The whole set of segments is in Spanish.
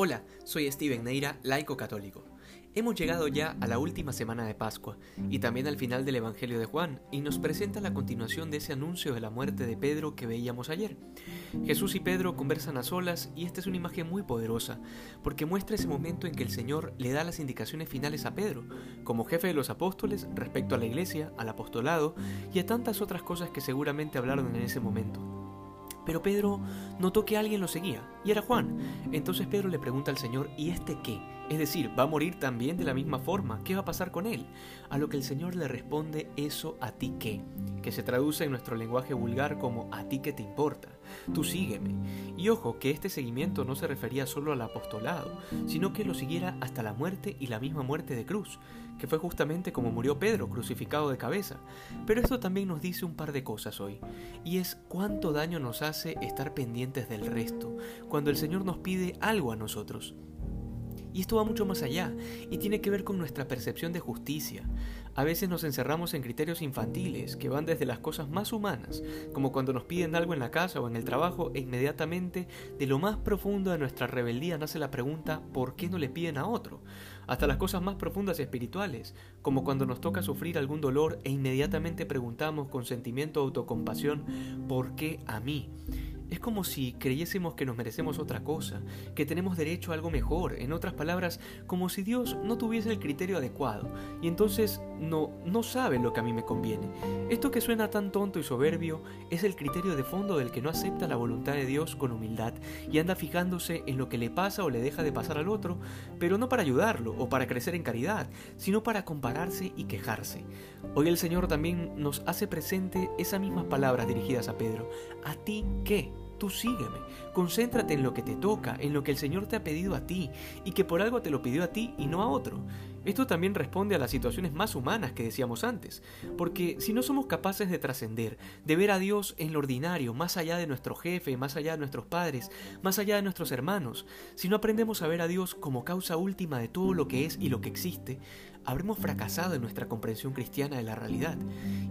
Hola, soy Steven Neira, laico católico. Hemos llegado ya a la última semana de Pascua y también al final del Evangelio de Juan y nos presenta la continuación de ese anuncio de la muerte de Pedro que veíamos ayer. Jesús y Pedro conversan a solas y esta es una imagen muy poderosa porque muestra ese momento en que el Señor le da las indicaciones finales a Pedro, como jefe de los apóstoles respecto a la iglesia, al apostolado y a tantas otras cosas que seguramente hablaron en ese momento. Pero Pedro notó que alguien lo seguía, y era Juan. Entonces Pedro le pregunta al Señor, ¿y este qué? Es decir, ¿va a morir también de la misma forma? ¿Qué va a pasar con él? A lo que el Señor le responde, ¿eso a ti qué? Que se traduce en nuestro lenguaje vulgar como ¿a ti qué te importa? Tú sígueme. Y ojo, que este seguimiento no se refería solo al apostolado, sino que lo siguiera hasta la muerte y la misma muerte de cruz, que fue justamente como murió Pedro, crucificado de cabeza. Pero esto también nos dice un par de cosas hoy, y es cuánto daño nos hace estar pendientes del resto, cuando el Señor nos pide algo a nosotros. Y esto va mucho más allá y tiene que ver con nuestra percepción de justicia. A veces nos encerramos en criterios infantiles que van desde las cosas más humanas, como cuando nos piden algo en la casa o en el trabajo e inmediatamente de lo más profundo de nuestra rebeldía nace la pregunta ¿por qué no le piden a otro? Hasta las cosas más profundas espirituales, como cuando nos toca sufrir algún dolor e inmediatamente preguntamos con sentimiento de autocompasión ¿por qué a mí? Es como si creyésemos que nos merecemos otra cosa, que tenemos derecho a algo mejor, en otras palabras, como si Dios no tuviese el criterio adecuado, y entonces no, no sabe lo que a mí me conviene. Esto que suena tan tonto y soberbio es el criterio de fondo del que no acepta la voluntad de Dios con humildad y anda fijándose en lo que le pasa o le deja de pasar al otro, pero no para ayudarlo o para crecer en caridad, sino para compararse y quejarse. Hoy el Señor también nos hace presente esas mismas palabras dirigidas a Pedro. ¿A ti qué? Tú sígueme, concéntrate en lo que te toca, en lo que el Señor te ha pedido a ti, y que por algo te lo pidió a ti y no a otro. Esto también responde a las situaciones más humanas que decíamos antes, porque si no somos capaces de trascender, de ver a Dios en lo ordinario, más allá de nuestro jefe, más allá de nuestros padres, más allá de nuestros hermanos, si no aprendemos a ver a Dios como causa última de todo lo que es y lo que existe, habremos fracasado en nuestra comprensión cristiana de la realidad.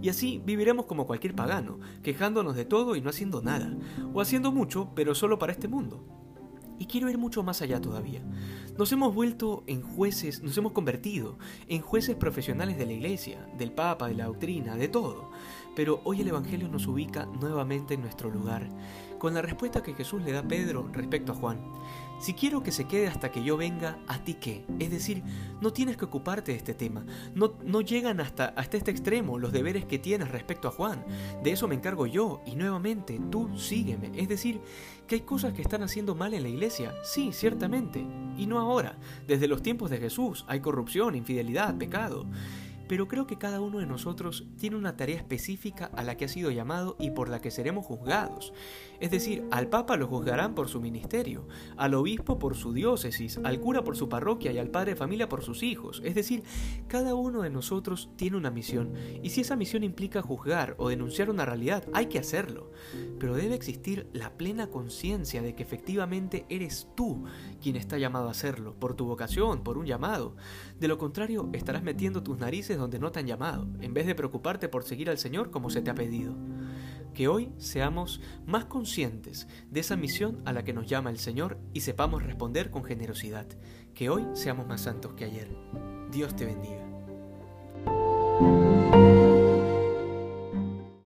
Y así viviremos como cualquier pagano, quejándonos de todo y no haciendo nada, o haciendo mucho, pero solo para este mundo. Y quiero ir mucho más allá todavía. Nos hemos vuelto en jueces, nos hemos convertido en jueces profesionales de la iglesia, del Papa, de la doctrina, de todo. Pero hoy el Evangelio nos ubica nuevamente en nuestro lugar, con la respuesta que Jesús le da a Pedro respecto a Juan. Si quiero que se quede hasta que yo venga, ¿a ti qué? Es decir, no tienes que ocuparte de este tema. No, no llegan hasta, hasta este extremo los deberes que tienes respecto a Juan. De eso me encargo yo y nuevamente tú sígueme. Es decir, que hay cosas que están haciendo mal en la iglesia. Sí, ciertamente. Y no ahora. Desde los tiempos de Jesús hay corrupción, infidelidad, pecado pero creo que cada uno de nosotros tiene una tarea específica a la que ha sido llamado y por la que seremos juzgados. Es decir, al Papa lo juzgarán por su ministerio, al obispo por su diócesis, al cura por su parroquia y al padre de familia por sus hijos. Es decir, cada uno de nosotros tiene una misión y si esa misión implica juzgar o denunciar una realidad, hay que hacerlo. Pero debe existir la plena conciencia de que efectivamente eres tú quien está llamado a hacerlo, por tu vocación, por un llamado. De lo contrario, estarás metiendo tus narices donde no te han llamado, en vez de preocuparte por seguir al Señor como se te ha pedido. Que hoy seamos más conscientes de esa misión a la que nos llama el Señor y sepamos responder con generosidad. Que hoy seamos más santos que ayer. Dios te bendiga.